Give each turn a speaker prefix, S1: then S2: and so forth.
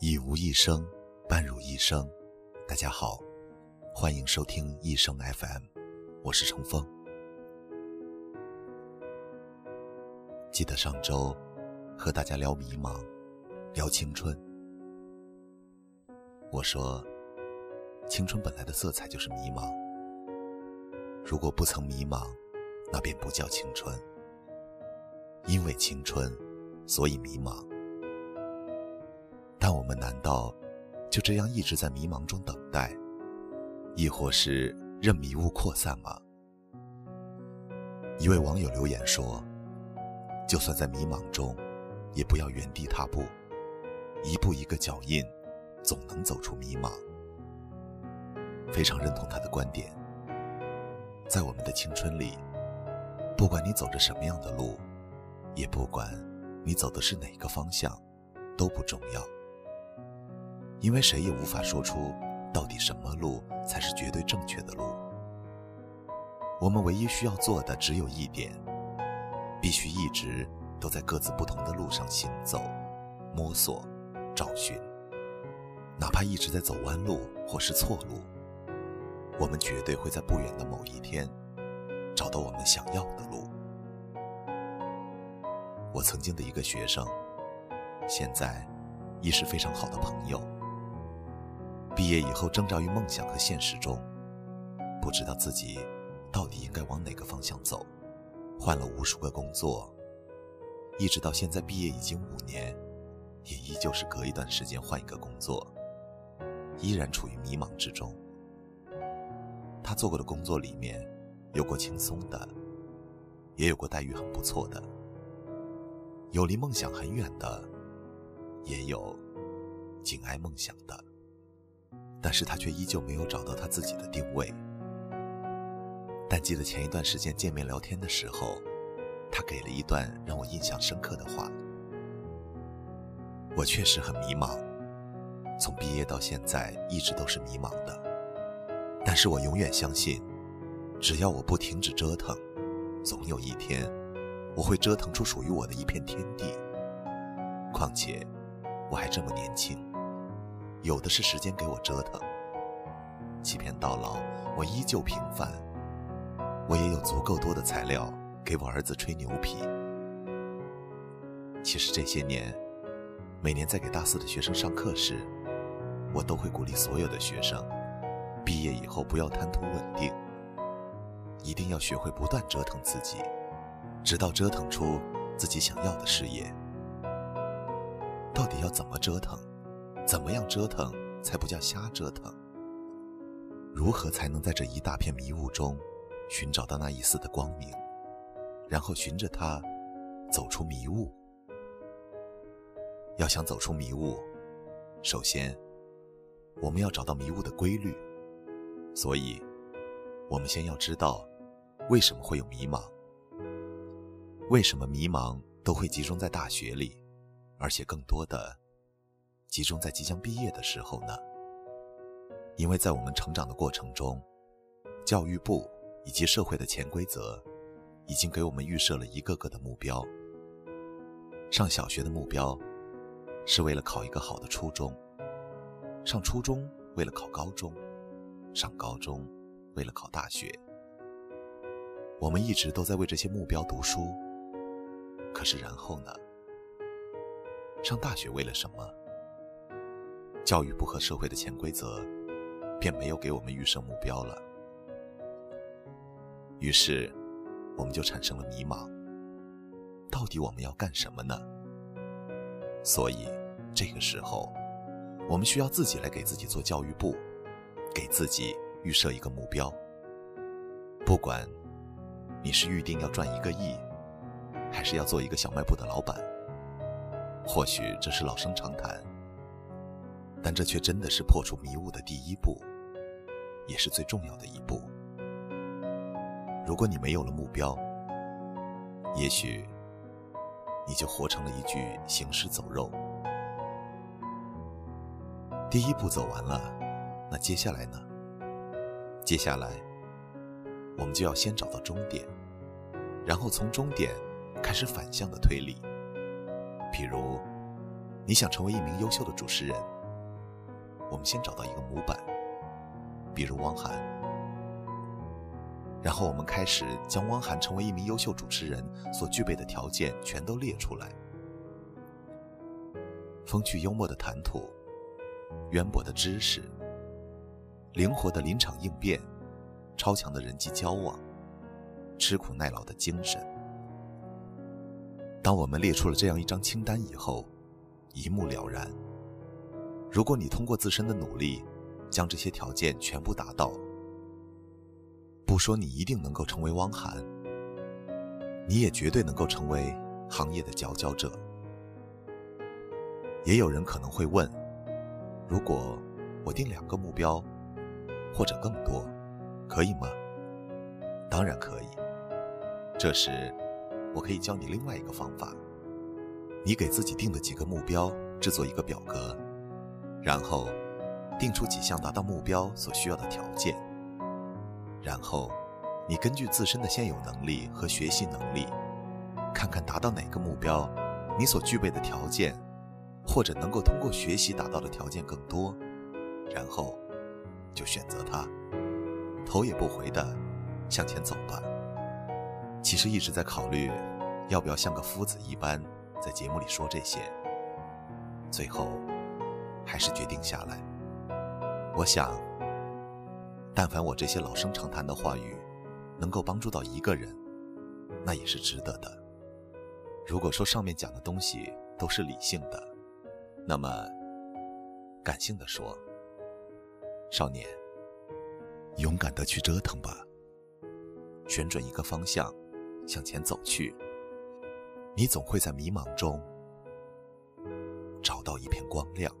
S1: 一无一生，伴汝一生。大家好，欢迎收听一生 FM，我是程峰。记得上周和大家聊迷茫，聊青春。我说，青春本来的色彩就是迷茫。如果不曾迷茫，那便不叫青春。因为青春，所以迷茫。但我们难道就这样一直在迷茫中等待，亦或是任迷雾扩散吗？一位网友留言说：“就算在迷茫中，也不要原地踏步，一步一个脚印，总能走出迷茫。”非常认同他的观点。在我们的青春里，不管你走着什么样的路，也不管你走的是哪个方向，都不重要。因为谁也无法说出到底什么路才是绝对正确的路。我们唯一需要做的只有一点：必须一直都在各自不同的路上行走、摸索、找寻。哪怕一直在走弯路或是错路，我们绝对会在不远的某一天找到我们想要的路。我曾经的一个学生，现在亦是非常好的朋友。毕业以后，挣扎于梦想和现实中，不知道自己到底应该往哪个方向走，换了无数个工作，一直到现在毕业已经五年，也依旧是隔一段时间换一个工作，依然处于迷茫之中。他做过的工作里面，有过轻松的，也有过待遇很不错的，有离梦想很远的，也有紧挨梦想的。但是他却依旧没有找到他自己的定位。但记得前一段时间见面聊天的时候，他给了一段让我印象深刻的话：“我确实很迷茫，从毕业到现在一直都是迷茫的。但是我永远相信，只要我不停止折腾，总有一天，我会折腾出属于我的一片天地。况且，我还这么年轻。”有的是时间给我折腾，即便到老，我依旧平凡。我也有足够多的材料给我儿子吹牛皮。其实这些年，每年在给大四的学生上课时，我都会鼓励所有的学生，毕业以后不要贪图稳定，一定要学会不断折腾自己，直到折腾出自己想要的事业。到底要怎么折腾？怎么样折腾才不叫瞎折腾？如何才能在这一大片迷雾中寻找到那一丝的光明，然后循着它走出迷雾？要想走出迷雾，首先我们要找到迷雾的规律。所以，我们先要知道为什么会有迷茫，为什么迷茫都会集中在大学里，而且更多的。集中在即将毕业的时候呢？因为在我们成长的过程中，教育部以及社会的潜规则，已经给我们预设了一个个的目标。上小学的目标，是为了考一个好的初中；上初中为了考高中；上高中为了考大学。我们一直都在为这些目标读书。可是然后呢？上大学为了什么？教育部和社会的潜规则，便没有给我们预设目标了。于是，我们就产生了迷茫。到底我们要干什么呢？所以，这个时候，我们需要自己来给自己做教育部，给自己预设一个目标。不管你是预定要赚一个亿，还是要做一个小卖部的老板，或许这是老生常谈。但这却真的是破除迷雾的第一步，也是最重要的一步。如果你没有了目标，也许你就活成了一具行尸走肉。第一步走完了，那接下来呢？接下来，我们就要先找到终点，然后从终点开始反向的推理。比如。你想成为一名优秀的主持人，我们先找到一个模板，比如汪涵，然后我们开始将汪涵成为一名优秀主持人所具备的条件全都列出来：风趣幽默的谈吐，渊博的知识，灵活的临场应变，超强的人际交往，吃苦耐劳的精神。当我们列出了这样一张清单以后，一目了然。如果你通过自身的努力，将这些条件全部达到，不说你一定能够成为汪涵，你也绝对能够成为行业的佼佼者。也有人可能会问：如果我定两个目标，或者更多，可以吗？当然可以。这时，我可以教你另外一个方法。你给自己定的几个目标制作一个表格，然后定出几项达到目标所需要的条件，然后你根据自身的现有能力和学习能力，看看达到哪个目标，你所具备的条件或者能够通过学习达到的条件更多，然后就选择它，头也不回的向前走吧。其实一直在考虑，要不要像个夫子一般。在节目里说这些，最后还是决定下来。我想，但凡我这些老生常谈的话语能够帮助到一个人，那也是值得的。如果说上面讲的东西都是理性的，那么感性的说，少年，勇敢的去折腾吧，选准一个方向，向前走去。你总会在迷茫中找到一片光亮。